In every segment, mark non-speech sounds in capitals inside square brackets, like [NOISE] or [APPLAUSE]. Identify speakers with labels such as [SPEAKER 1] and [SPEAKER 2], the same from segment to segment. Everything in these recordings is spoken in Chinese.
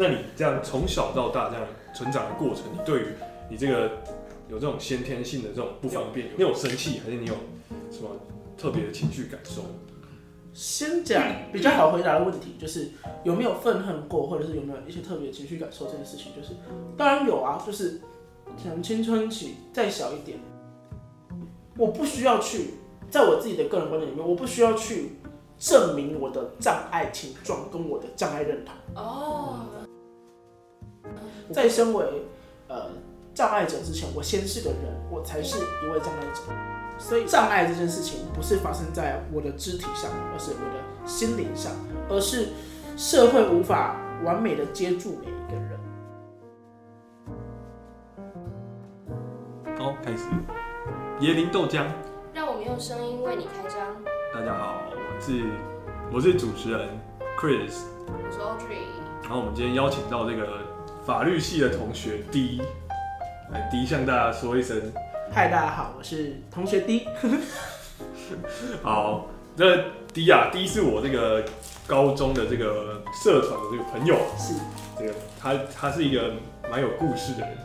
[SPEAKER 1] 那你这样从小到大这样成长的过程，你对于你这个有这种先天性的这种不方便，你有生气还是你有什么特别的情绪感受？
[SPEAKER 2] 先讲比较好回答的问题，就是有没有愤恨过，或者是有没有一些特别情绪感受这件事情，就是当然有啊，就是可能青春期再小一点，我不需要去在我自己的个人观点里面，我不需要去证明我的障碍情状跟我的障碍认同。
[SPEAKER 3] 哦，
[SPEAKER 2] 在身为呃障碍者之前，我先是个人，我才是一位障碍者。所以障碍这件事情不是发生在我的肢体上，而是我的心灵上，而是社会无法完美的接住每一个人。
[SPEAKER 1] 好，开始。椰林豆浆，
[SPEAKER 3] 让我们用声音为你开张。
[SPEAKER 1] 大家好，我是我是主持人 Chris，
[SPEAKER 3] 我是 Audrey，
[SPEAKER 1] 然后我们今天邀请到这个法律系的同学 D，来 D 向大家说一声
[SPEAKER 2] 嗨，大家好，我是同学 D。[LAUGHS]
[SPEAKER 1] 好。那 D 啊，D 是我这个高中的这个社团的这个朋友，
[SPEAKER 2] 是
[SPEAKER 1] 这个他他是一个蛮有故事的人。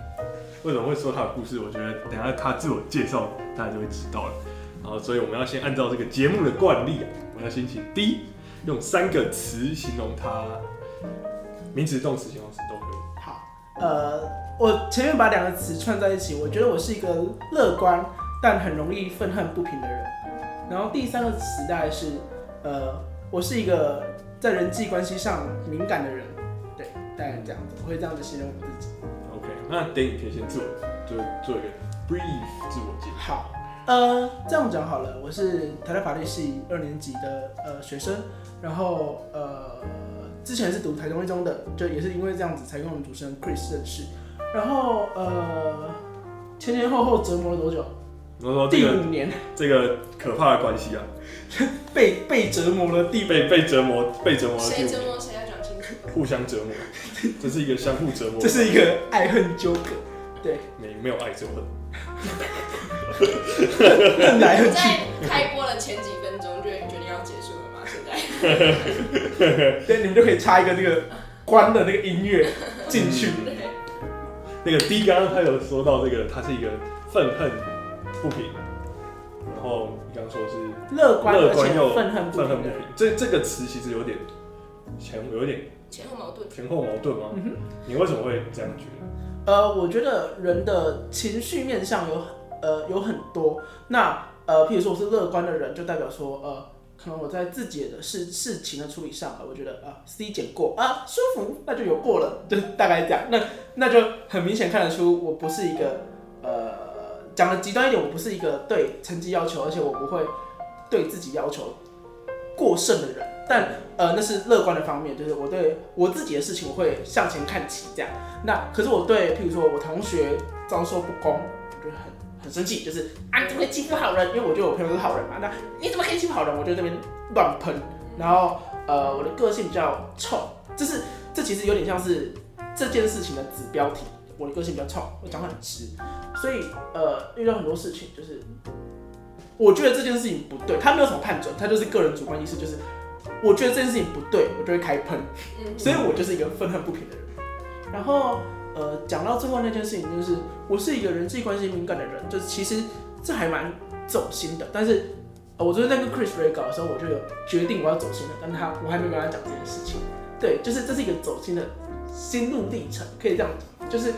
[SPEAKER 1] 为什么会说他的故事？我觉得等下他自我介绍，大家就会知道了。然后，所以我们要先按照这个节目的惯例啊，我们要先请 D 用三个词形容他，名词、动词、形容词都可以。
[SPEAKER 2] 好，呃，我前面把两个词串在一起，我觉得我是一个乐观但很容易愤恨不平的人。然后第三个词大概是，呃，我是一个在人际关系上敏感的人。对，大概这样子，我会这样子形容我自己。
[SPEAKER 1] OK，那等你可以先自我做做一个 brief 自我介绍。
[SPEAKER 2] 好，呃，这样讲好了，我是台大法律系二年级的呃学生，然后呃之前是读台中一中的，就也是因为这样子才跟我们主持人 Chris 认识，然后呃前前后后折磨了多久？
[SPEAKER 1] 我说这个
[SPEAKER 2] 第五年。
[SPEAKER 1] 这个可怕的关系啊，
[SPEAKER 2] 被被折磨了第
[SPEAKER 1] 被被折磨被折磨了第五年，
[SPEAKER 3] 谁折磨谁要讲清楚。
[SPEAKER 1] 互相折磨，这是一个相互折磨，
[SPEAKER 2] 这是一个爱恨纠葛，对。
[SPEAKER 1] 没没有爱就恨。[LAUGHS]
[SPEAKER 2] 恨来恨去。
[SPEAKER 3] 在开播的前几分 [LAUGHS]
[SPEAKER 2] 对，你们就可以插一个那个关的那个音乐进去。
[SPEAKER 3] 对，
[SPEAKER 1] 那个 D 刚刚他有说到这个，他是一个愤恨不平，然后你刚刚说是
[SPEAKER 2] 乐观
[SPEAKER 1] 乐观又
[SPEAKER 2] 愤恨。
[SPEAKER 1] 愤恨不平，这这个词其实有点前有点
[SPEAKER 3] 前后矛盾。
[SPEAKER 1] 前后矛盾吗？
[SPEAKER 2] 嗯。
[SPEAKER 1] 你为什么会这样觉得？
[SPEAKER 2] 呃，我觉得人的情绪面向有呃有很多。那呃，譬如说我是乐观的人，就代表说呃，可能我在自己的事事情的处理上，我觉得啊、C 减过啊舒服，那就有过了，就大概这样。那那就很明显看得出我不是一个呃讲的极端一点，我不是一个对成绩要求，而且我不会对自己要求过剩的人。但呃，那是乐观的方面，就是我对我自己的事情，我会向前看齐这样。那可是我对，譬如说我同学遭受不公，我就很很生气，就是啊你怎么可以欺负好人？因为我觉得我朋友是好人嘛，那你怎么可以欺负好人？我就这边乱喷，然后呃我的个性比较臭，就是这其实有点像是这件事情的子标题。我的个性比较臭，我讲话很直，所以呃遇到很多事情就是，我觉得这件事情不对，他没有什么判准，他就是个人主观意识，就是我觉得这件事情不对，我就会开喷。
[SPEAKER 3] 嗯，
[SPEAKER 2] 所以我就是一个愤恨不平的人。然后，呃，讲到最后那件事情，就是我是一个人际关系敏感的人，就是其实这还蛮走心的。但是，呃，我昨天在跟 Chris Ray 搞的时候，我就有决定我要走心了，但他我还没跟他讲这件事情。对，就是这是一个走心的心路历程，可以这样讲，就是。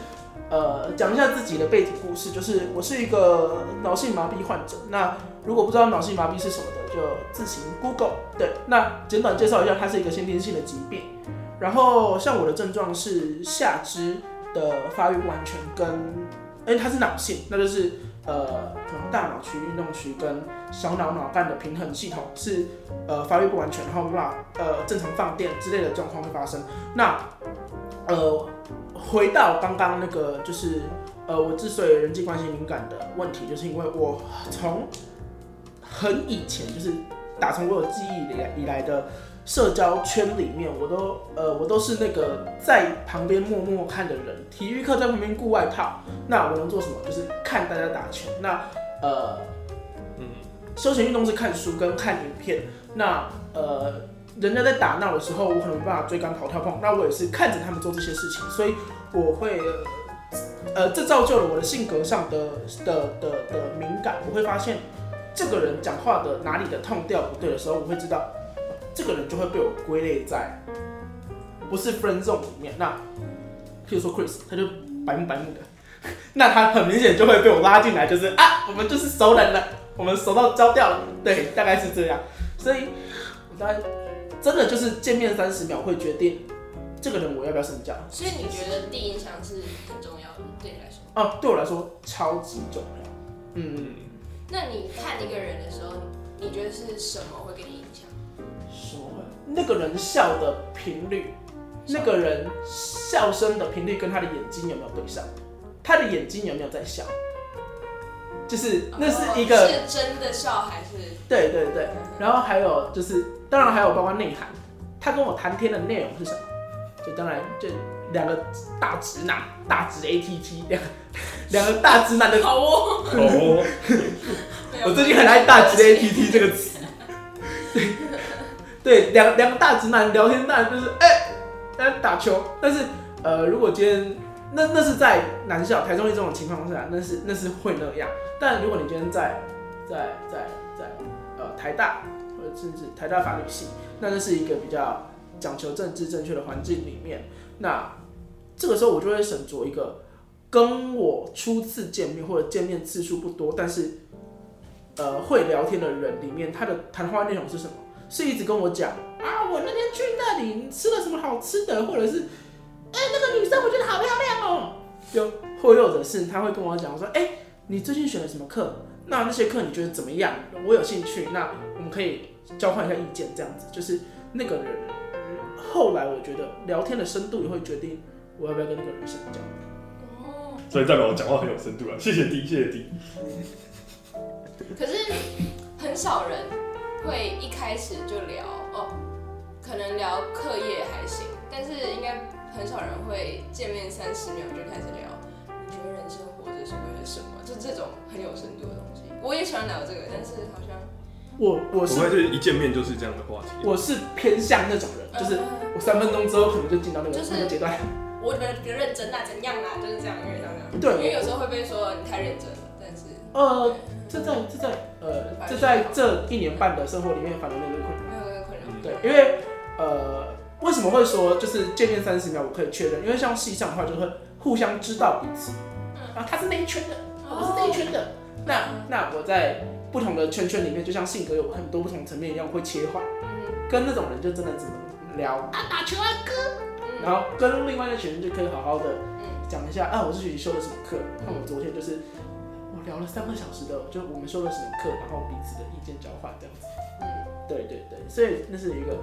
[SPEAKER 2] 呃，讲一下自己的背景故事，就是我是一个脑性麻痹患者。那如果不知道脑性麻痹是什么的，就自行 Google。对，那简短介绍一下，它是一个先天性的疾病。然后像我的症状是下肢的发育完全跟，哎、它是脑性，那就是呃，可能大脑区、运动区跟小脑脑干的平衡系统是呃发育不完全，然后没办法呃正常放电之类的状况会发生。那呃，回到刚刚那个就是呃，我之所以人际关系敏感的问题，就是因为我从很以前就是打从我有记忆以来以来的。社交圈里面，我都呃，我都是那个在旁边默默看的人。体育课在旁边顾外套，那我能做什么？就是看大家打球。那呃，
[SPEAKER 1] 嗯，
[SPEAKER 2] 休闲运动是看书跟看影片。那呃，人家在打闹的时候，我可能没办法追赶跑跳碰，那我也是看着他们做这些事情，所以我会呃，这造就了我的性格上的的的的敏感，我会发现这个人讲话的哪里的痛调不对的时候，我会知道这个人就会被我归类在不是 friend zone 里面。那譬如说 Chris，他就白目白目的，[LAUGHS] 那他很明显就会被我拉进来，就是啊，我们就是熟人了，我们熟到焦掉了，对，大概是这样。所以我大概真的就是见面三十秒会决定这个人我要不要深交。
[SPEAKER 3] 所以你觉得第一印象是很重要的，对你来说？
[SPEAKER 2] 哦，对我来说超级重要。嗯，
[SPEAKER 1] 嗯，
[SPEAKER 3] 那你看一个人的时候，你觉得是什么会给你？
[SPEAKER 2] 那个人笑的频率，那个人笑声的频率跟他的眼睛有没有对上？他的眼睛有没有在笑？就是那是一个、
[SPEAKER 3] 哦是真的笑还是？
[SPEAKER 2] 对对对，然后还有就是，当然还有包括内涵，他跟我谈天的内容是什么？就当然就两个大直男，大直 ATT，两个两个大直男的
[SPEAKER 3] 好哦，[LAUGHS]
[SPEAKER 1] 哦，[LAUGHS]
[SPEAKER 2] 我最近很爱大直 ATT 这个词。[LAUGHS] 对，两两个大直男聊天，当然就是哎，大家打球。但是呃，如果今天那那是在南校台中一这种情况下，那是那是会那样。但如果你今天在在在在呃台大或者甚至台大法律系，那那是一个比较讲求政治正确的环境里面，那这个时候我就会选择一个跟我初次见面或者见面次数不多，但是呃会聊天的人里面，他的谈话内容是什么？是一直跟我讲啊，我那天去那里吃了什么好吃的，或者是哎、那个女生我觉得好漂亮哦，就或又者是他会跟我讲说，哎、你最近选了什么课？那那些课你觉得怎么样？我有兴趣，那我们可以交换一下意见，这样子就是那个人。后来我觉得聊天的深度也会决定我要不要跟那个人深交。
[SPEAKER 3] 哦，
[SPEAKER 1] 所以代表我讲话很有深度啊，谢谢 D，谢谢 D。
[SPEAKER 3] 可是很少人会一开始就聊哦，可能聊课业还行，但是应该很少人会见面三十秒就开始聊。你觉得人生活着是为了什么？就这种很有深度的东西，我也喜欢聊这个，但是好像
[SPEAKER 2] 我我是
[SPEAKER 1] 不会就是一见面就是这样的话题。
[SPEAKER 2] 我是偏向那种人，就是
[SPEAKER 3] 呃
[SPEAKER 2] 我三分钟之后可能就进到那个
[SPEAKER 3] 就是
[SPEAKER 2] 那个阶段。
[SPEAKER 3] 我比较认真啊，怎样啊，就是这样，因为这样。
[SPEAKER 2] 对
[SPEAKER 3] 因为有时候会被说你太认真
[SPEAKER 2] 呃，这在这在呃这在这一年半的生活里面反而没有这个困扰。
[SPEAKER 3] 没有这个困扰。
[SPEAKER 2] 对，因为呃为什么会说就是见面三十秒我可以确认？因为像戏上的话就会互相知道彼此，啊他是那一圈的，我是那一圈的。那那我在不同的圈圈里面，就像性格有很多不同层面一样会切换，
[SPEAKER 3] 嗯
[SPEAKER 2] 跟那种人就真的只能聊啊打球啊哥，
[SPEAKER 3] 嗯
[SPEAKER 2] 然后跟另外一个学生就可以好好的
[SPEAKER 3] 嗯
[SPEAKER 2] 讲一下啊，我是学习修了什么课。那我昨天就是我聊了三个小时的，就我们修了什么课，然后彼此的意见交换这样子。
[SPEAKER 3] 嗯
[SPEAKER 2] 对对对，所以那是一个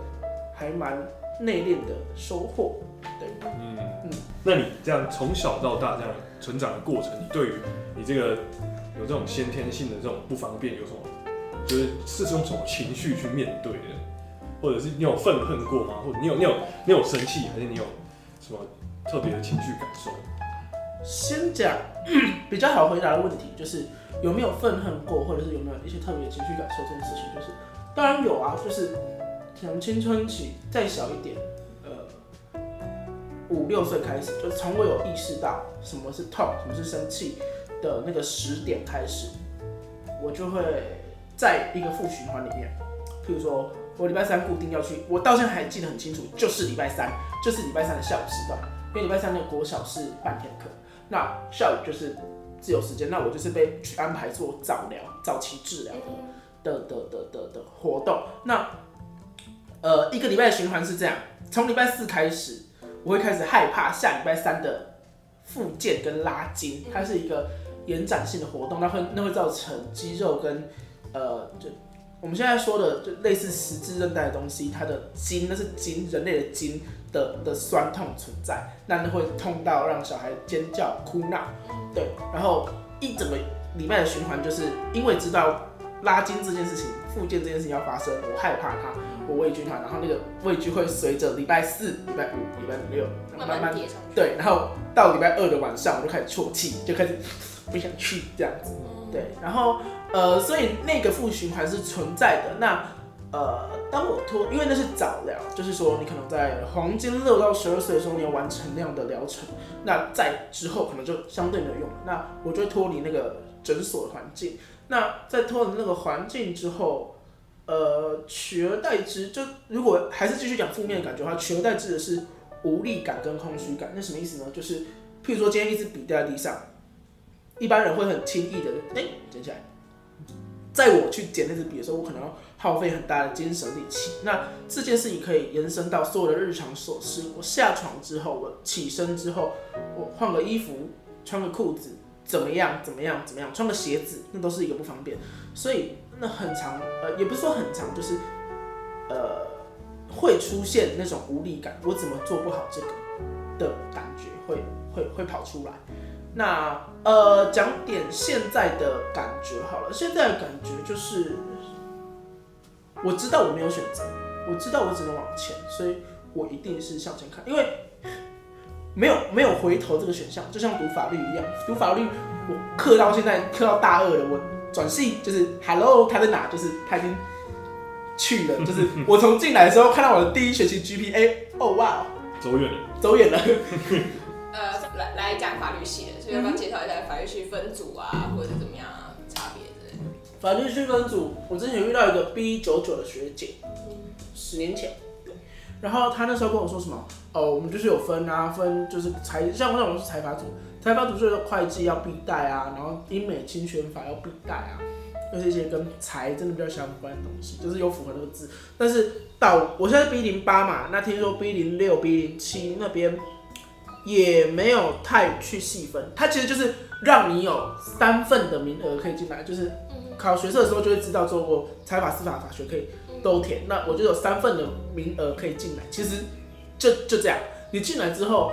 [SPEAKER 2] 还蛮内敛的收获。对，
[SPEAKER 1] 嗯
[SPEAKER 2] 嗯
[SPEAKER 1] 那你这样从小到大这样成长的过程，你对于你这个有这种先天性的这种不方便有什么？就是是用什么情绪去面对的？或者是你有愤恨过吗？或者你有你有你有生气，还是你有什么特别的情绪感受？
[SPEAKER 2] 先讲比较好回答的问题，就是有没有愤恨过，或者是有没有一些特别的情绪感受这件事情，就是当然有啊，就是从青春期再小一点，呃，五六岁开始，就从我有意识到什么是痛，什么是生气的那个时点开始，我就会在一个负循环里面，譬如说我礼拜三固定要去，我到现在还记得很清楚，就是礼拜三，就是礼拜三的下午时段，因为礼拜三那个国小是半天课。那下午就是自由时间，那我就是被去安排做早疗、早期治疗
[SPEAKER 3] 的
[SPEAKER 2] 的的的的的活动。那呃，一个礼拜的循环是这样：从礼拜四开始，我会开始害怕下礼拜三的复健跟拉筋，它是一个延展性的活动，那会那会造成肌肉跟呃，就我们现在说的就类似十字韧带的东西，它的筋那是筋，人类的筋的的酸痛存在，那那会痛到让小孩尖叫哭闹，对，然后一整个礼拜的循环，就是因为知道拉筋这件事情、复健这件事情要发生，我害怕它，我畏惧它，然后那个畏惧会随着礼拜四、礼拜五、礼拜六
[SPEAKER 3] 慢
[SPEAKER 2] 慢慢
[SPEAKER 3] 叠上去。
[SPEAKER 2] 对，然后到礼拜二的晚上，我就开始啜泣，就开始不想去这样子。
[SPEAKER 3] 嗯，
[SPEAKER 2] 对，然后呃，所以那个负循环是存在的。那呃，当我脱，因为那是早疗，就是说你可能在黄金六到十二岁的时候，你要完成那样的疗程，那在之后可能就相对没有用了。那我就脱离那个诊所的环境。那在脱离那个环境之后，呃，取而代之，就如果还是继续讲负面的感觉的话，取而代之的是无力感跟空虚感。那什么意思呢？就是譬如说今天一支笔掉在地上，一般人会很轻易的哎捡起来。在我去捡那支笔的时候，我可能要耗费很大的精神力气。那这件事情可以延伸到所有的日常琐事。我下床之后，我起身之后，我换个衣服，穿个裤子，怎么样？怎么样？怎么样？穿个鞋子，那都是一个不方便。所以那很长，呃，也不是说很长，就是呃，会出现那种无力感。我怎么做不好这个的感觉，会会会跑出来。那呃，讲点现在的感觉好了。现在的感觉就是，我知道我没有选择，我知道我只能往前，所以我一定是向前看，因为没有没有回头这个选项，就像读法律一样，读法律我课到现在课到大二了，我转系就是 Hello 他在哪，就是他已经去了，就是我从进来的时候看到我的第一学期 GPA，哦哇，
[SPEAKER 1] 走远了，
[SPEAKER 2] 走远了。
[SPEAKER 3] 呃，来来讲法律系的，所以要不要介绍一下法律系分组啊，或者是怎么样啊，差别的？
[SPEAKER 2] 法律区分组，我之前有遇到一个 B 九九的学姐，十年前，然后她那时候跟我说什么？哦，我们就是有分啊，分就是财，像我那种是财法组，财法组就是会计要必带啊，然后英美侵权法要必带啊，就是一些跟财真的比较相关的东西，就是有符合那个字。但是到我现在 B 零八嘛，那听说 B 零六、B 零七那边。也没有太去细分，它其实就是让你有三份的名额可以进来，就是考学测的时候就会知道，说我财法、司法、法学可以都填，那我就有三份的名额可以进来。其实就就这样，你进来之后，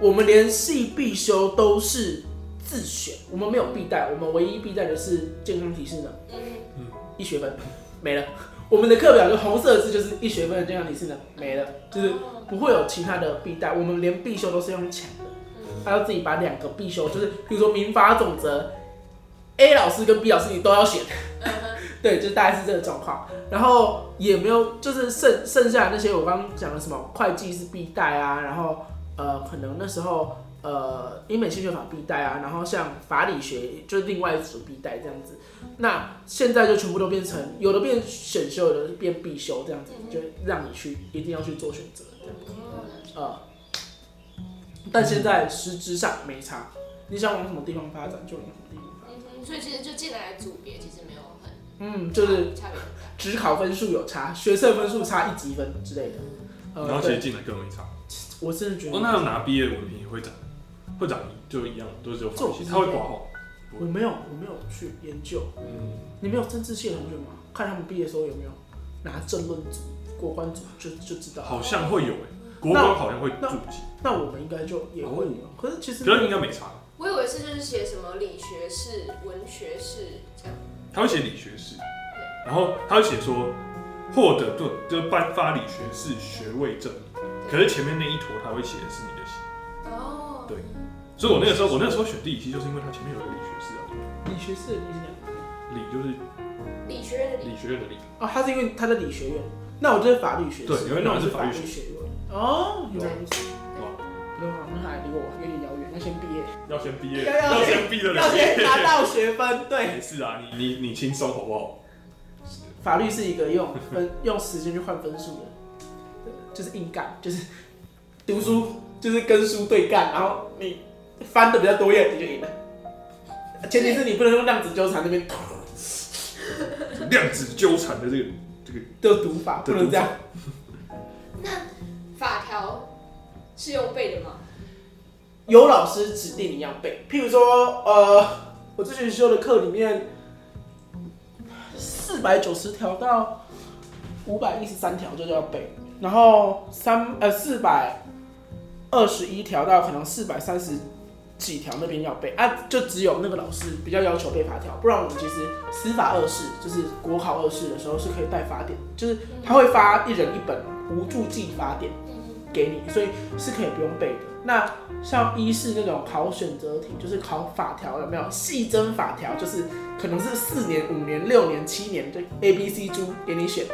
[SPEAKER 2] 我们连系必修都是自选，我们没有必带，我们唯一必带的是健康提示呢，一学分没了。我们的课表就红色字就是一学分的健康提示呢没了，就是不会有其他的必带，我们连必修都是用抢的，还要自己把两个必修，就是比如说民法总则，A 老师跟 B 老师你都要选，对，就大概是这个状况，然后也没有就是剩剩下那些我刚刚讲的什么会计是必带啊，然后呃可能那时候。呃，英美新学法必带啊，然后像法理学就是另外一组必带这样子。那现在就全部都变成有的变选修，有的变必修这样子，就让你去一定要去做选择这样子。呃，但现在实质上没差，你想往什么地方发展就往什么地方
[SPEAKER 3] 所以其实就进来组别其实没有很
[SPEAKER 2] 嗯，就是
[SPEAKER 3] 差别很大。
[SPEAKER 2] 只考分数有差，学测分数差一级分之类的。呃，
[SPEAKER 1] 然后其实进来更没差。
[SPEAKER 2] 我真的觉得
[SPEAKER 1] 哦，那要拿毕业文凭会长，会长就一样，都是有法律系，他会挂号。
[SPEAKER 2] 我没有，我没有去研究。
[SPEAKER 1] 嗯，
[SPEAKER 2] 你没有政治系的同学吗？看他们毕业的时候有没有拿政论组、国关组，就就知道。
[SPEAKER 1] 好像会有诶，国关好像会
[SPEAKER 2] 那
[SPEAKER 1] 注记，
[SPEAKER 2] 那我们应该就也会有。可是其实
[SPEAKER 1] 可是应该没差。
[SPEAKER 3] 我以为是就是写什么理学士、文学士这样。
[SPEAKER 1] 他会写理学士，然后他会写说获得就，就是颁发理学士学位证明。可是前面那一坨他会写的是你的系，
[SPEAKER 3] 哦。
[SPEAKER 1] 对所以我那个时候我那时候选地理系，就是因为他前面有一个理学士啊，
[SPEAKER 2] 理学士的理是哪个？
[SPEAKER 1] 理就是
[SPEAKER 3] 理学院的理。
[SPEAKER 1] 理学院的理。
[SPEAKER 2] 哦，他是因为他在理学院，那我就是法律学士。
[SPEAKER 1] 对有一种
[SPEAKER 2] 那我是法
[SPEAKER 1] 律学
[SPEAKER 2] 律学院。哦，原来如此。
[SPEAKER 1] 哇
[SPEAKER 2] 对啊，那还离我有点遥远，要先毕业，
[SPEAKER 1] 要先毕业，
[SPEAKER 2] 要要
[SPEAKER 1] 要先毕了
[SPEAKER 2] 要先拿到学分。对，
[SPEAKER 1] 没事啊，你你你轻松好不好？
[SPEAKER 2] 法律是一个用分 [LAUGHS] 用时间去换分数的，就是硬干，就是读书就是跟书对干，然后你翻的比较多页你就赢了。前提是你不能用量子纠缠那边 [LAUGHS]
[SPEAKER 1] 量子纠缠的这个这个
[SPEAKER 2] 的读法，不能这样。
[SPEAKER 3] 是用背的吗？
[SPEAKER 2] 有老师指定你要背，譬如说，呃，我之前修的课里面，四百九十条到五百一十三条就要背，然后三呃四百二十一条到可能四百三十几条那边要背啊，就只有那个老师比较要求背法条，不然我们其实司法二试就是国考二试的时候是可以带法典，就是他会发一人一本无注记法典。给你，所以是可以不用背的。那像一是那种考选择题，就是考法条，有没有细征法条？就是可能是四年、五年、六年、七年，就 A、B、C 猪给你选。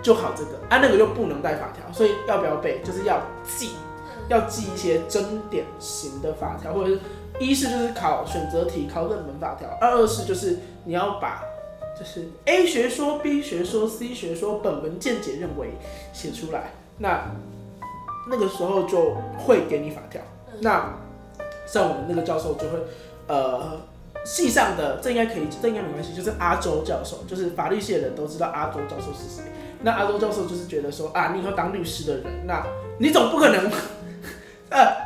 [SPEAKER 2] 就考这个，啊那个又不能带法条，所以要不要背就是要记，要记一些真点型的法条，或者是一是就是考选择题、考热门法条，二二是就是你要把就是 A 学说、B 学说、C 学说本文见解认为写出来，那那个时候就会给你法条。那像我们那个教授就会，呃，系上的这应该可以，这应该没关系，就是阿周教授，就是法律系的人都知道阿周教授是谁。那阿周教授就是觉得说啊，你以后当律师的人，那你总不可能，[LAUGHS] 呃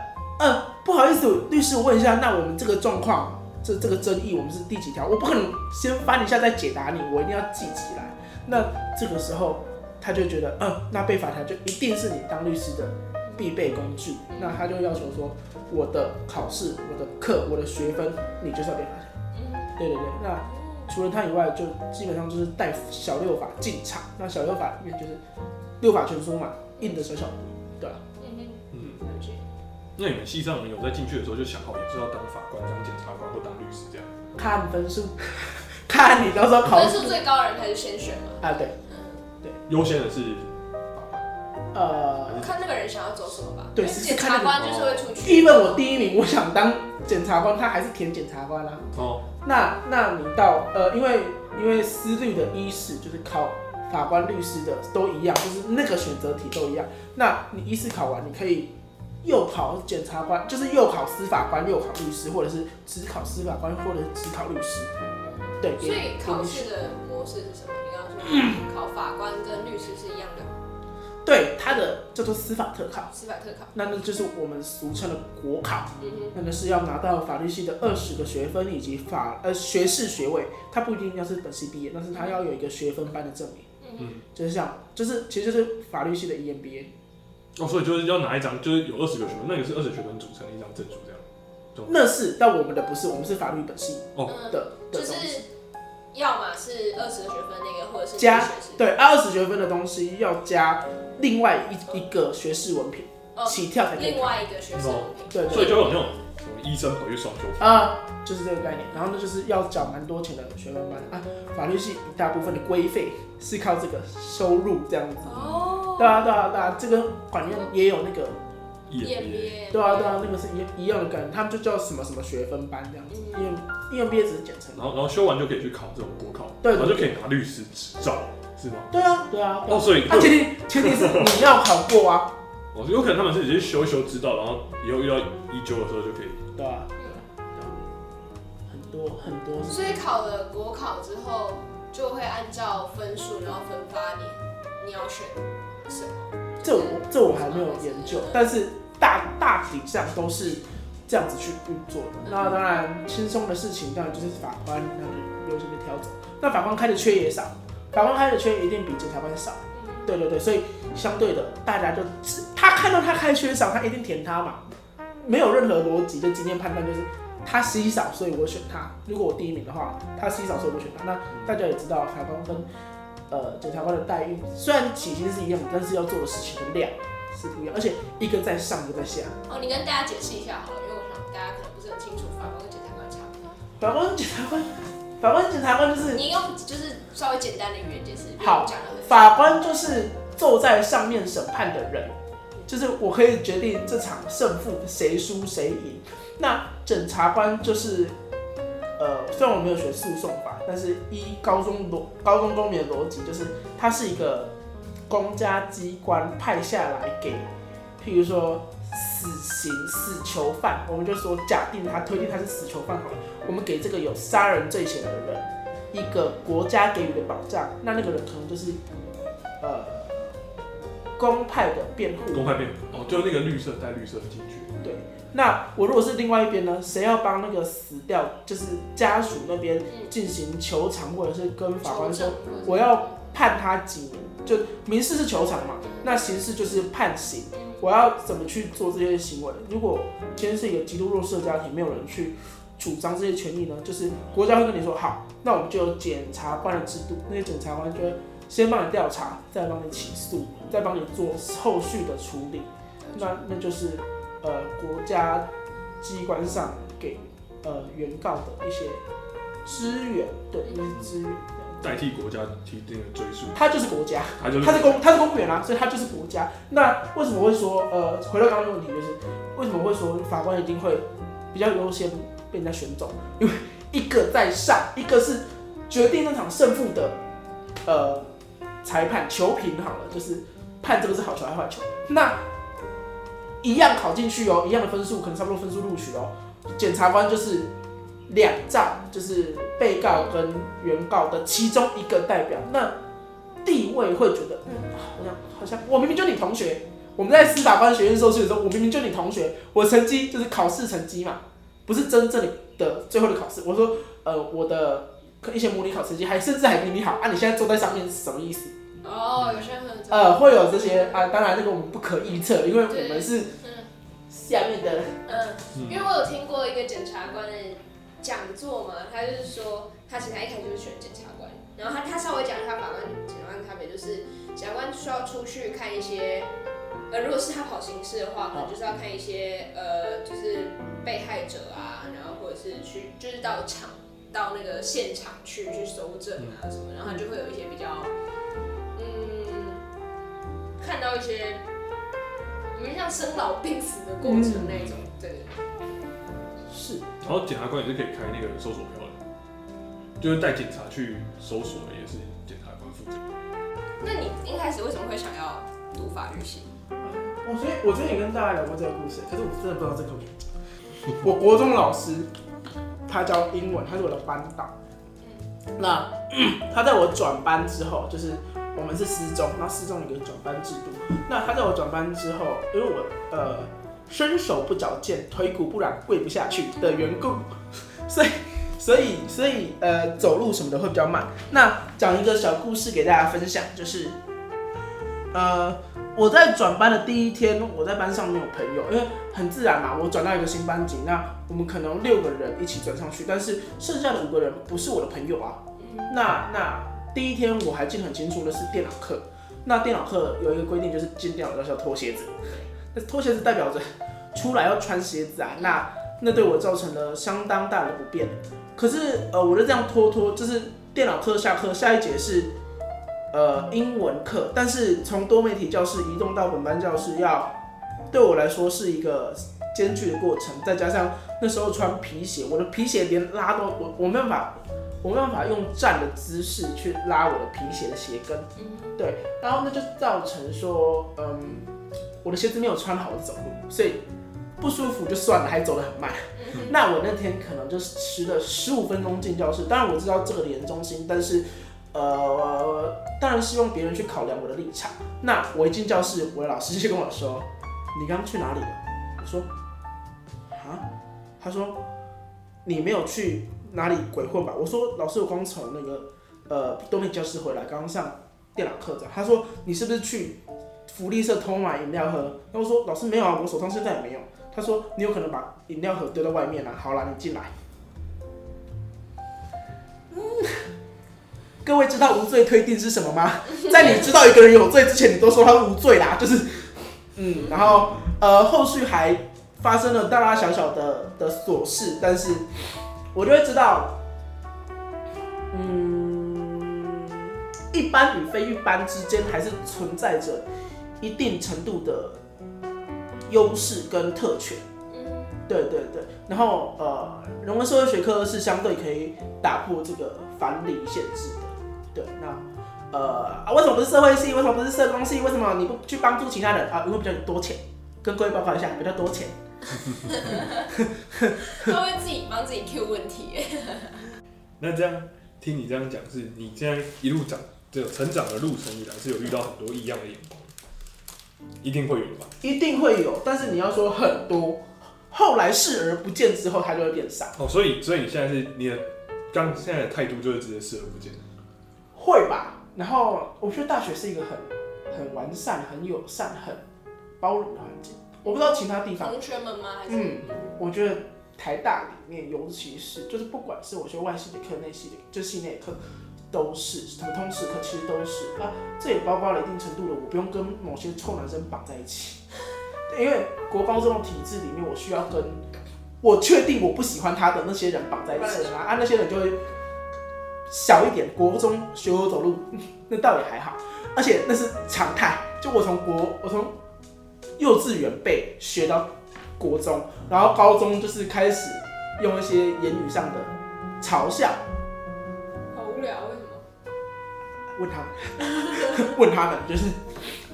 [SPEAKER 2] 呃，不好意思，律师，我问一下，那我们这个状况，这这个争议，我们是第几条？我不可能先翻一下再解答你，我一定要记起来。那这个时候他就觉得，嗯、那被法条就一定是你当律师的必备工具。那他就要求说，我的考试、我的课、我的学分，你就是要背法条。
[SPEAKER 3] 嗯
[SPEAKER 2] 对对对，那除了他以外，就基本上就是带小六法进场。那小六法里面就是六法全书嘛，印的小小的，对吧？
[SPEAKER 3] 嗯
[SPEAKER 1] 嗯。那你们系上人有在进去的时候就想好也是要当法官、当检察官或当律师这样？
[SPEAKER 2] 看分数，[LAUGHS] 看你到时候考
[SPEAKER 3] 分数最高的人开始先选嘛。
[SPEAKER 2] 啊，对，对
[SPEAKER 1] 优先的是
[SPEAKER 2] 呃
[SPEAKER 3] 看那个人想要走什么吧。
[SPEAKER 2] 对
[SPEAKER 3] 检察官就是会出去。
[SPEAKER 2] ，even 我第一名，我想当检察官，他还是填检察官啦、
[SPEAKER 1] 哦，
[SPEAKER 2] 那那你到呃，因为因为私律的一试就是考法官、律师的都一样，就是那个选择题都一样。那你一试考完，你可以又考检察官，就是又考司法官，又考律师，或者是只考司法官，或者是只考律师。对，
[SPEAKER 3] 所以考试的模式是什么？你刚刚说考法官跟律师是一样的吗，
[SPEAKER 2] 对它的叫做司法特考，
[SPEAKER 3] 司法特考。
[SPEAKER 2] 那那就是我们俗称的国考。
[SPEAKER 3] 嗯哼，
[SPEAKER 2] 那个是要拿到法律系的二十个学分以及法呃学士学位，他不一定要是本系毕业，但是他要有一个学分班的证明，
[SPEAKER 3] 嗯，
[SPEAKER 1] 嗯，
[SPEAKER 2] 就是像就是其实就是法律系的 E EMBA，
[SPEAKER 1] 哦，所以就是要拿一张，就是有二十个学分，那个是二十学分组成的一张证书这样。
[SPEAKER 2] 那是但我们的不是，我们是法律本系
[SPEAKER 1] 哦
[SPEAKER 3] 嗯，
[SPEAKER 2] 的的
[SPEAKER 3] 就
[SPEAKER 2] 东西。
[SPEAKER 3] 是要么是二十个学分那个，或者是
[SPEAKER 2] 加
[SPEAKER 3] 学士。
[SPEAKER 2] 对，二十学分的东西要加另外一一个学士文凭，
[SPEAKER 3] 哦，
[SPEAKER 2] 起跳才可以。
[SPEAKER 3] 另外一个学士文凭。
[SPEAKER 2] 对对
[SPEAKER 1] 所以就有那种什么医生跑去双修，
[SPEAKER 2] 啊，就是这个概念。然后呢，就是要缴蛮多钱的学分班啊。法律系一大部分的规费是靠这个收入这样子。
[SPEAKER 3] 哦。
[SPEAKER 2] 对啊，对啊，对啊，这个管院也有那个，
[SPEAKER 1] EMBA，
[SPEAKER 2] 对啊，对啊，那个是一一样的概念，他们就叫什么什么学分班这样子，因为因为毕业只是简称。
[SPEAKER 1] 然后然后修完就可以去考这种国考，
[SPEAKER 2] 对对
[SPEAKER 1] 然后就可以拿律师执照，是吗？
[SPEAKER 2] 对啊，对啊。
[SPEAKER 1] 哦，
[SPEAKER 2] 啊
[SPEAKER 1] 所以
[SPEAKER 2] 他，前提前提是你要考过啊，[LAUGHS]
[SPEAKER 1] 哦，有可能他们是直接修一修知道，然后以后遇到一纠的时候就可以。
[SPEAKER 2] 对啊，对啊，对啊很多很多
[SPEAKER 3] 所以考了国考之后，就会按照分数，然后分发你你要选什么。
[SPEAKER 2] 这我这我还没有研究，但是大大体上都是这样子去运作的。那当然轻松的事情，当然就是法官那就优先被挑走。那法官开的缺也少，法官开的缺一定比检察官少。对对对，所以相对的，大家就只他看到他开缺少，他一定填他嘛，没有任何逻辑的经验判断，就是他稀少，所以我选他。如果我第一名的话，他稀少，所以我选他。那大家也知道，法官跟呃检察官的待遇虽然起薪是一样的，但是要做的事情的量是不一样，而且一个在上，一个在下。
[SPEAKER 3] 哦，你跟大家解释一下好了，因为我想大家可能不是很清楚法官跟检察官的差别。
[SPEAKER 2] 法官、检察官，法官、检察官就是
[SPEAKER 3] 你用就是稍微简单的语言解释，
[SPEAKER 2] 好
[SPEAKER 3] 讲
[SPEAKER 2] 法官就是坐在上面审判的人，就是我可以决定这场胜负谁输谁赢。那检察官就是，呃，虽然我没有学诉讼法，但是依高中逻高中公民的逻辑，就是他是一个公家机关派下来给，譬如说死刑死囚犯，我们就说假定他推定他是死囚犯好了，我们给这个有杀人罪嫌的人一个国家给予的保障，那那个人可能就是呃公派的辩护
[SPEAKER 1] 公派辩护哦，就是那个绿色带绿色进去，对
[SPEAKER 2] 那我如果是另外一边呢？谁要帮那个死掉，就是家属那边
[SPEAKER 3] 嗯
[SPEAKER 2] 进行求偿，或者是跟法官说我要判他几年？就民事是求偿嘛，那刑事就是判刑。我要怎么去做这些行为？如果今天是一个极度弱势的家庭，没有人去主张这些权利呢？就是国家会跟你说好，那我们就有检察官的制度，那些检察官就会先帮你调查，再帮你起诉，再帮你做后续的处理。那那就是呃国家机关上给呃原告的一些支援，对一些支援。
[SPEAKER 1] 代替国家提定的追诉，
[SPEAKER 2] 他就是国家，
[SPEAKER 1] 他就是
[SPEAKER 2] 他是公他是公务员啊，所以他就是国家。那为什么会说呃，回到刚刚的问题，就是为什么会说法官一定会比较优先被人家选走？因为一个在上，一个是决定那场胜负的呃裁判球评好了，就是判这个是好球还是坏球。那一样考进去哦，一样的分数，可能差不多分数录取哦。检察官就是两站，就是被告跟原告的其中一个代表，那地位会觉得，嗯，好像好像我明明就你同学，我们在司法官学院受训的时候，我明明就你同学，我成绩就是考试成绩嘛，不是真正的最后的考试。我说，呃，我的一些模拟考成绩还甚至还比你好，啊，你现在坐在上面是什么意思？
[SPEAKER 3] 哦，有些人会有这种
[SPEAKER 2] 呃，会有这些啊，当然这个我们不可预测，因为我们是下面的，
[SPEAKER 3] 嗯，因为我有听过一个检察官的讲座嘛，他就是说，他其实他一开始就是选检察官，然后他他稍微讲一下法官检察官差别，就是检察官需要出去看一些，呃，如果是他跑刑事的话，可能就是要看一些呃，就是被害者啊，然后或者是去就是到场到那个现场去去搜证啊什么，然后他就会有一些比较，嗯，看到一些。有点像生老病死的过程那种，对。
[SPEAKER 2] 是
[SPEAKER 1] 然后检察官也是可以开那个搜索票的，就是带警察去搜索的，也是检察官负责。
[SPEAKER 3] 那你一开始为什么会想要读法律系？
[SPEAKER 2] 我所以我之前也跟大家聊过这个故事，可是我真的不知道这个。我国中老师，他教英文，他是我的班导。那 [CLEARS THROAT] 他在我转班之后，就是我们是私中，那私中有个转班制度。那他在我转班之后，因为我呃伸手不矫健，腿骨不软，跪不下去的缘故，[LAUGHS] 所以所以所以呃走路什么的会比较慢。那讲一个小故事给大家分享，就是呃。我在转班的第一天，我在班上没有朋友，因为很自然嘛，我转到一个新班级，那我们可能六个人一起转上去，但是剩下的五个人不是我的朋友啊。那那第一天我还记得很清楚的是电脑课，那电脑课有一个规定就是进电脑要要脱鞋子，那脱鞋是代表着出来要穿鞋子啊，那那对我造成了相当大的不便。可是呃，我就这样拖拖，就是电脑课下课，下一节是。呃，英文课，但是从多媒体教室移动到本班教室，要对我来说是一个艰巨的过程。再加上那时候穿皮鞋，我的皮鞋连拉都我我没办法，我没办法用站的姿势去拉我的皮鞋的鞋跟。对，然后那就造成说，嗯，我的鞋子没有穿好走路，所以不舒服就算了，还走得很慢。那我那天可能就是迟了十五分钟进教室。当然我知道这个连中心，但是。呃，当然希望别人去考量我的立场。那我一进教室，我的老师就跟我说：“你刚刚去哪里了？”我说：“啊？”他说：“你没有去哪里鬼混吧？”我说：“老师，我刚从那个呃东面教室回来，刚刚上电脑课的。”他说：“你是不是去福利社偷买饮料喝？”那我说：“老师没有啊，我手上现在也没有。”他说：“你有可能把饮料盒丢在外面了。”好了，你进来。各位知道无罪推定是什么吗？在你知道一个人有罪之前，你都说他无罪啦，就是，嗯，然后呃，后续还发生了大大小小的的琐事，但是我就会知道，嗯，一般与非一般之间还是存在着一定程度的优势跟特权。对对对，然后呃，人文社会学科是相对可以打破这个藩篱限制的。对，那呃啊，为什么不是社会系？为什么不是社工系？为什么你不去帮助其他人啊？因为比较多钱，跟各位报告一下，比较多钱。[LAUGHS]
[SPEAKER 3] 他会自己帮自己 Q 问题。[LAUGHS]
[SPEAKER 1] 那这样听你这样讲，是你现在一路长这个成长的路程以来，是有遇到很多异样的眼光，一定会有的吧？
[SPEAKER 2] 一定会有，但是你要说很多，后来视而不见之后，它就会变少。
[SPEAKER 1] 哦，所以所以你现在是你的刚现在的态度就是直接视而不见。
[SPEAKER 2] 会吧，然后我觉得大学是一个很很完善、很友善、很包容的环境。我不知道其他地方。
[SPEAKER 3] 同学们吗？
[SPEAKER 2] 还是嗯，我觉得台大里面，尤其是就是不管是我学外系的课、内系的，就系内课，都是什么通识课，其实都是啊。这也包括了一定程度的，我不用跟某些臭男生绑在一起，因为国高中的体制里面，我需要跟我确定我不喜欢他的那些人绑在一起啊，啊，那些人就会。小一点，国中学我走路，[LAUGHS] 那倒也还好，而且那是常态。就我从国，我从幼稚园背学到国中，然后高中就是开始用一些言语上的嘲笑，问他们，[LAUGHS] 问他们，就是，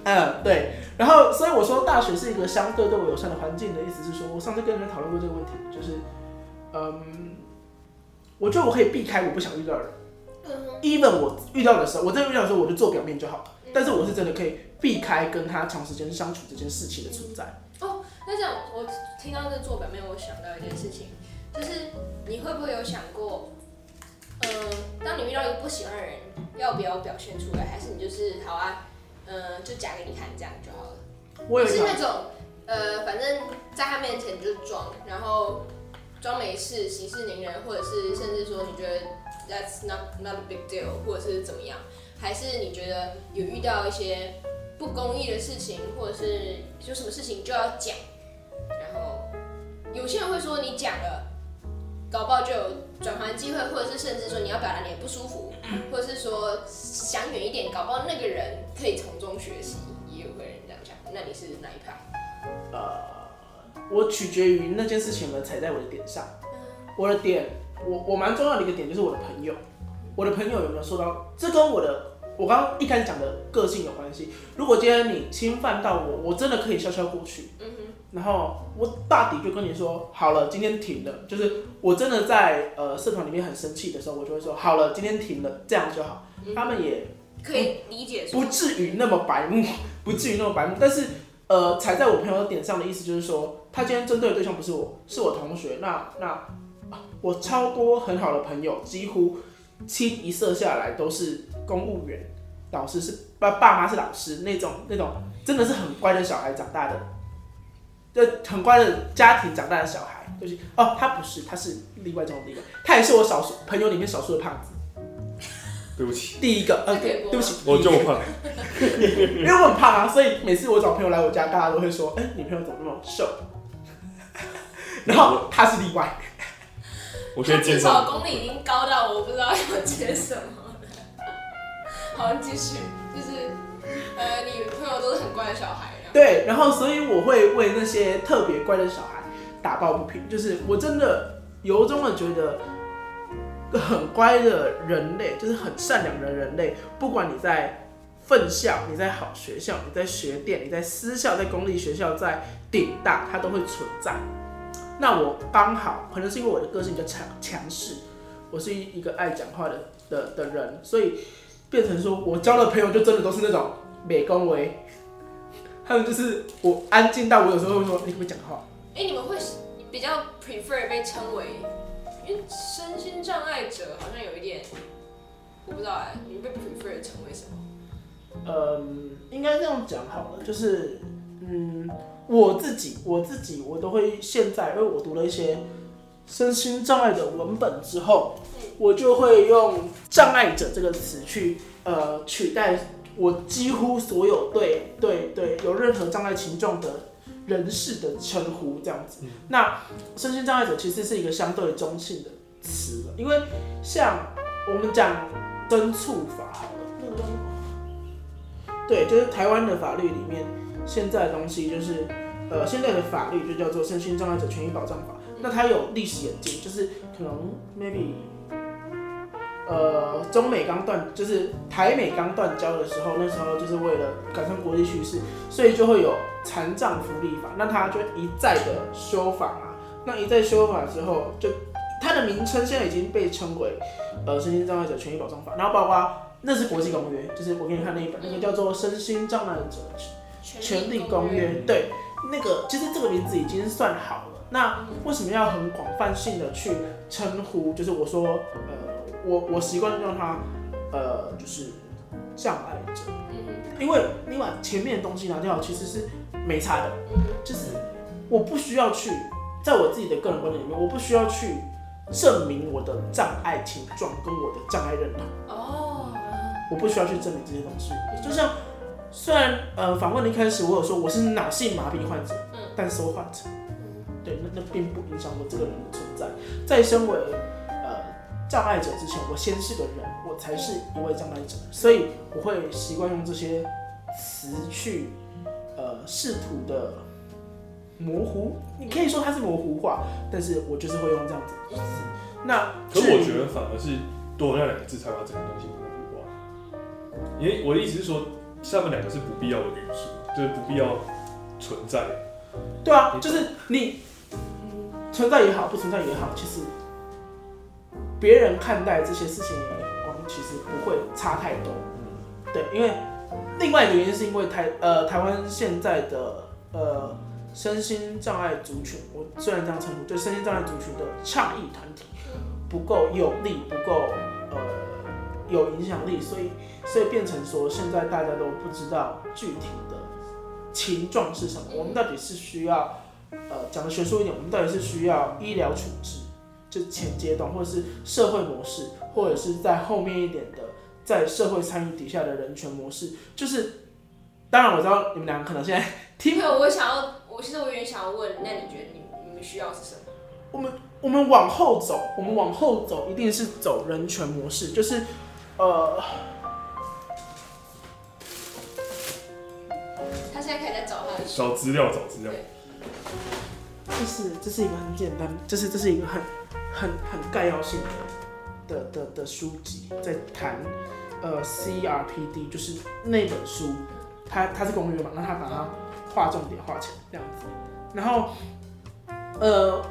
[SPEAKER 2] 嗯，对。然后，所以我说大学是一个相对对我友善的环境的意思是说，我上次跟你们讨论过这个问题，就是，嗯，我觉得我可以避开我不想遇到的人，，even 我遇到的时候，我真的遇到的时候，我就做表面就好了。但是我是真的可以避开跟他长时间相处这件事情的存在。
[SPEAKER 3] 哦那这样我听到这做表面，我想到一件事情，就是你会不会有想过，嗯、当你遇到一个不喜欢的人，要不要表现出来，还是你就是好啊，嗯、就假给你看这样就好了？
[SPEAKER 2] 我有
[SPEAKER 3] 是那种呃，反正在他面前你就装，然后装没事，息事宁人，或者是甚至说你觉得 that's not not a big deal，或者是怎么样，还是你觉得有遇到一些不公义的事情，或者是有什么事情就要讲，然后有些人会说你讲了。搞不好就有转换机会，或者是甚至说你要表达你的不舒服，或者是说想远一点，搞不好那个人可以从中学习，也有个人这样讲。那你是哪一派？
[SPEAKER 2] 呃，我取决于那件事情有没有踩在我的点上。我的点，我我蛮重要的一个点就是我的朋友，我的朋友有没有受到？这跟我的我刚刚一开始讲的个性有关系。如果今天你侵犯到我，我真的可以笑笑过去。
[SPEAKER 3] 嗯哼，
[SPEAKER 2] 然后我大抵就跟你说，好了，今天停了。就是我真的在呃社团里面很生气的时候，我就会说，好了，今天停了，这样就好。他们也
[SPEAKER 3] 可以理解
[SPEAKER 2] 不至于那么白目，不至于那么白目。但是，呃，踩在我朋友的点上的意思就是说，他今天针对的对象不是我，是我同学。那那啊我超多很好的朋友，几乎清一色下来都是公务员，老师是爸爸妈是老师那种那种，真的是很乖的小孩长大的，就很乖的家庭长大的小孩，就是哦，他不是，他是例外中的例外，他也是我少数朋友里面少数的胖子。
[SPEAKER 1] 对不起，
[SPEAKER 2] 第一个，呃，对不起，
[SPEAKER 1] 我就胖，
[SPEAKER 2] 因为我很胖啊，所以每次我找朋友来我家，大家都会说：“哎、你朋友怎么那么瘦？”然后他是例外，
[SPEAKER 1] 我现在健
[SPEAKER 3] 至少，功力已经高到我不知道要接什么了。[LAUGHS] 好，继续，就是呃，你朋友都是很乖的小孩啊。
[SPEAKER 2] 对，然后所以我会为那些特别乖的小孩打抱不平，就是我真的由衷的觉得，很乖的人类，就是很善良的人类，不管你在分校，你在好学校，你在学店，你在私校，在公立学校，在顶大，它都会存在。那我刚好可能是因为我的个性比较强强势，我是一一个爱讲话的的的人，所以变成说我交的朋友就真的都是那种美工维，他们就是我安静到我有时候会说你可不可以讲话？
[SPEAKER 3] 哎、你们会比较 prefer 被称为，因为身心障碍者好像有一点，我不知道哎、你们被 prefer 成为什么？
[SPEAKER 2] 嗯，应该这样讲好了，就是嗯，我自己我自己我都会现在，因为我读了一些身心障碍的文本之后，我就会用障碍者这个词去呃取代我几乎所有对对对有任何障碍情状的人士的称呼这样子。
[SPEAKER 1] 嗯
[SPEAKER 2] 那身心障碍者其实是一个相对中性的词了，因为像我们讲侦促法好了？对，就是台湾的法律里面，现在的东西就是，呃，现在的法律就叫做《身心障碍者权益保障法》。那它有历史演进，就是可能 maybe，呃，中美刚断，就是台美刚断交的时候，那时候就是为了赶上国际趋势，所以就会有残障福利法。那他就一再的修法啊，那一再修法之后，就它的名称现在已经被称为呃身心障碍者权益保障法，然后包括那是国际公约，就是我给你看那一本，那个叫做《身心障碍者权利公约》，对，那个其实这个名字已经算好。那为什么要很广泛性的去称呼？就是我说，呃，我我习惯让它，呃，就是障碍者，
[SPEAKER 3] 嗯
[SPEAKER 2] 因为你把前面的东西拿掉，其实是没差的。
[SPEAKER 3] 嗯
[SPEAKER 2] 就是我不需要去，在我自己的个人观点里面，我不需要去证明我的障碍情状跟我的障碍认同。
[SPEAKER 3] 哦，
[SPEAKER 2] 我不需要去证明这些东西。就像虽然呃访问的一开始我有说我是脑性麻痹患者，
[SPEAKER 3] 嗯
[SPEAKER 2] 但 so what？
[SPEAKER 3] 嗯
[SPEAKER 2] 对，那那并不影响我这个人的存在。在身为呃障碍者之前，我先是个人，我才是一位障碍者，所以我会习惯用这些词去呃试图的模糊，你可以说它是模糊化，但是我就是会用这样子的词。那
[SPEAKER 1] 可我觉得反而是多了那两个字才把整个东西模糊化。因为我的意思是说，上面两个是不必要的元素，就是不必要存在。
[SPEAKER 2] 对啊，就是你、嗯存在也好，不存在也好，其实别人看待这些事情的眼光其实不会差太多。对，因为另外一个原因是因为台呃台湾现在的呃身心障碍族群，我虽然这样称呼，对身心障碍族群的倡议团体不够有力，不够呃有影响力，所以所以变成说现在大家都不知道具体的情状是什么，我们到底是需要呃讲的学术一点，我们到底是需要医疗处置，就前阶段，或者是社会模式，或者是在后面一点的。在社会参与底下的人权模式，就是，当然我知道你们两个可能现在 [LAUGHS] 听
[SPEAKER 3] 因为我想要，我其实我有点想要问，那你觉得你你们需要是什么？
[SPEAKER 2] 我们我们往后走，我们往后走一定是走人权模式，就是呃，
[SPEAKER 3] 他现在开始在找他的，
[SPEAKER 1] 找资料，找资料。
[SPEAKER 2] 这是这是一个很简单，这是这是一个很很很概要性的的的的书籍，在谈呃 CRPD，就是那本书，它它是公约嘛，那他把它划重点划起来这样子，然后呃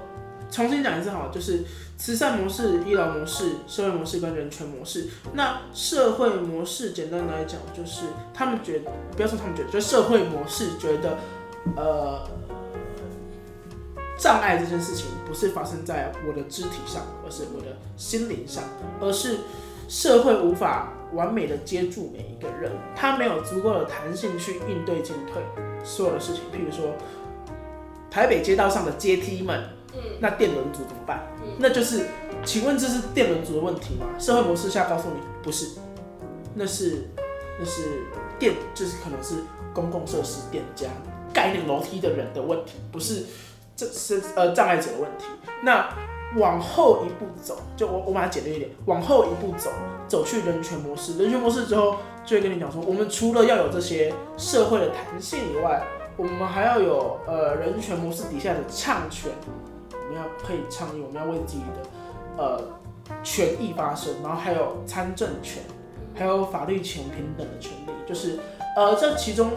[SPEAKER 2] 重新讲一次好，就是慈善模式、医疗模式、社会模式跟人权模式。那社会模式简单来讲，就是他们觉，不要说他们觉得，就社会模式觉得，呃，障碍这件事情不是发生在我的肢体上，而是我的心灵上，而是社会无法完美的接住每一个人，他没有足够的弹性去应对进退所有的事情。譬如说，台北街道上的阶梯们，
[SPEAKER 3] 嗯
[SPEAKER 2] 那电轮组怎么办？
[SPEAKER 3] 嗯，
[SPEAKER 2] 那就是，请问这是电轮组的问题吗？社会模式下告诉你不是，那是那是电，就是可能是公共设施店家盖那个楼梯的人的问题，不是这是呃障碍者的问题。那往后一步走，就我我把它简略一点，往后一步走，走去人权模式。人权模式之后，就会跟你讲说，我们除了要有这些社会的弹性以外，我们还要有呃人权模式底下的倡权，我们要可以倡议，我们要为自己的呃权益发声，然后还有参政权，还有法律权平等的权利，就是呃这其中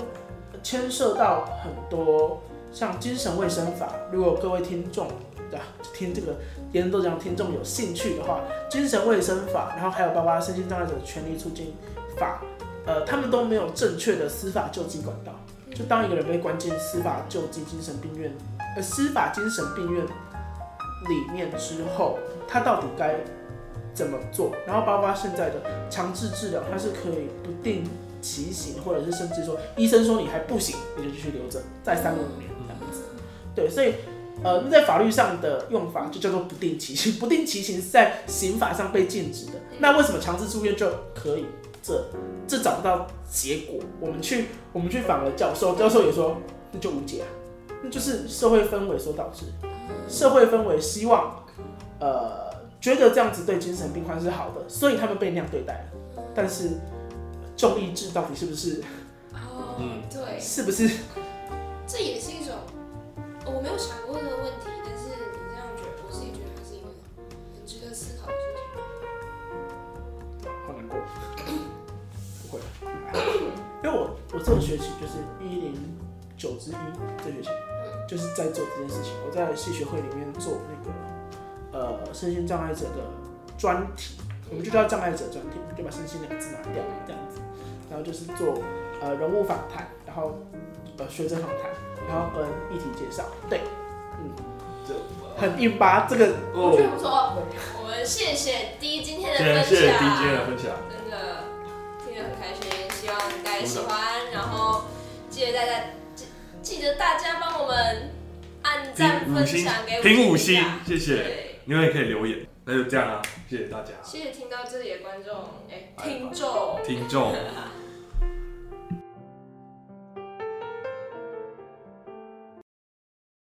[SPEAKER 2] 牵涉到很多像精神卫生法，如果各位听众对吧听这个言论都讲听众有兴趣的话，精神卫生法，然后还有包括身心障碍者权利促进法，呃，他们都没有正确的司法救济管道。就当一个人被关进司法救济精神病院，呃，司法精神病院里面之后，他到底该怎么做？然后包括现在的强制治疗，它是可以不定期刑，或者是甚至说医生说你还不行，你就继续留着，再三五年这样子。对，所以呃，那在法律上的用法就叫做不定期刑，[LAUGHS] 不定期刑是在刑法上被禁止的。那为什么强制住院就可以？这这找不到结果。我们去我们去访了教授，教授也说那就无解啊，那就是社会氛围所导致。社会氛围希望呃觉得这样子对精神病患是好的，所以他们被那样对待了。但是重义治到底是不是
[SPEAKER 3] 哦，
[SPEAKER 1] 嗯
[SPEAKER 3] 对，
[SPEAKER 2] 是不是
[SPEAKER 3] 这也是我没有想过这个问题，但是你这样觉得，我自己觉得还是一个很值得思考的事情。
[SPEAKER 2] 好难过？不会，因为我我这个学期就是一零九之一这学期，就是在做这件事情。我在系学会里面做那个呃身心障碍者的专题，我们就叫障碍者专题，就把身心两个字拿掉这样子，然后就是做呃人物访谈，然后呃学者访谈，然后跟议题介绍，对，嗯，
[SPEAKER 1] 这
[SPEAKER 2] 很硬吧？这个
[SPEAKER 3] 我觉得
[SPEAKER 1] 哦，
[SPEAKER 3] 不错，我们谢谢 D 今天的分享，
[SPEAKER 1] 谢谢谢谢 DJ 的分享，
[SPEAKER 3] 真的听得很开心，希望大家喜欢，然后记得大家记记得大家帮我们按赞、分享给
[SPEAKER 1] 评五星谢谢，
[SPEAKER 3] 对，
[SPEAKER 1] 你们也可以留言。那就这样啊，谢谢大家，
[SPEAKER 3] 谢谢听到这里的观众，哎、听众，
[SPEAKER 1] 听众，[LAUGHS]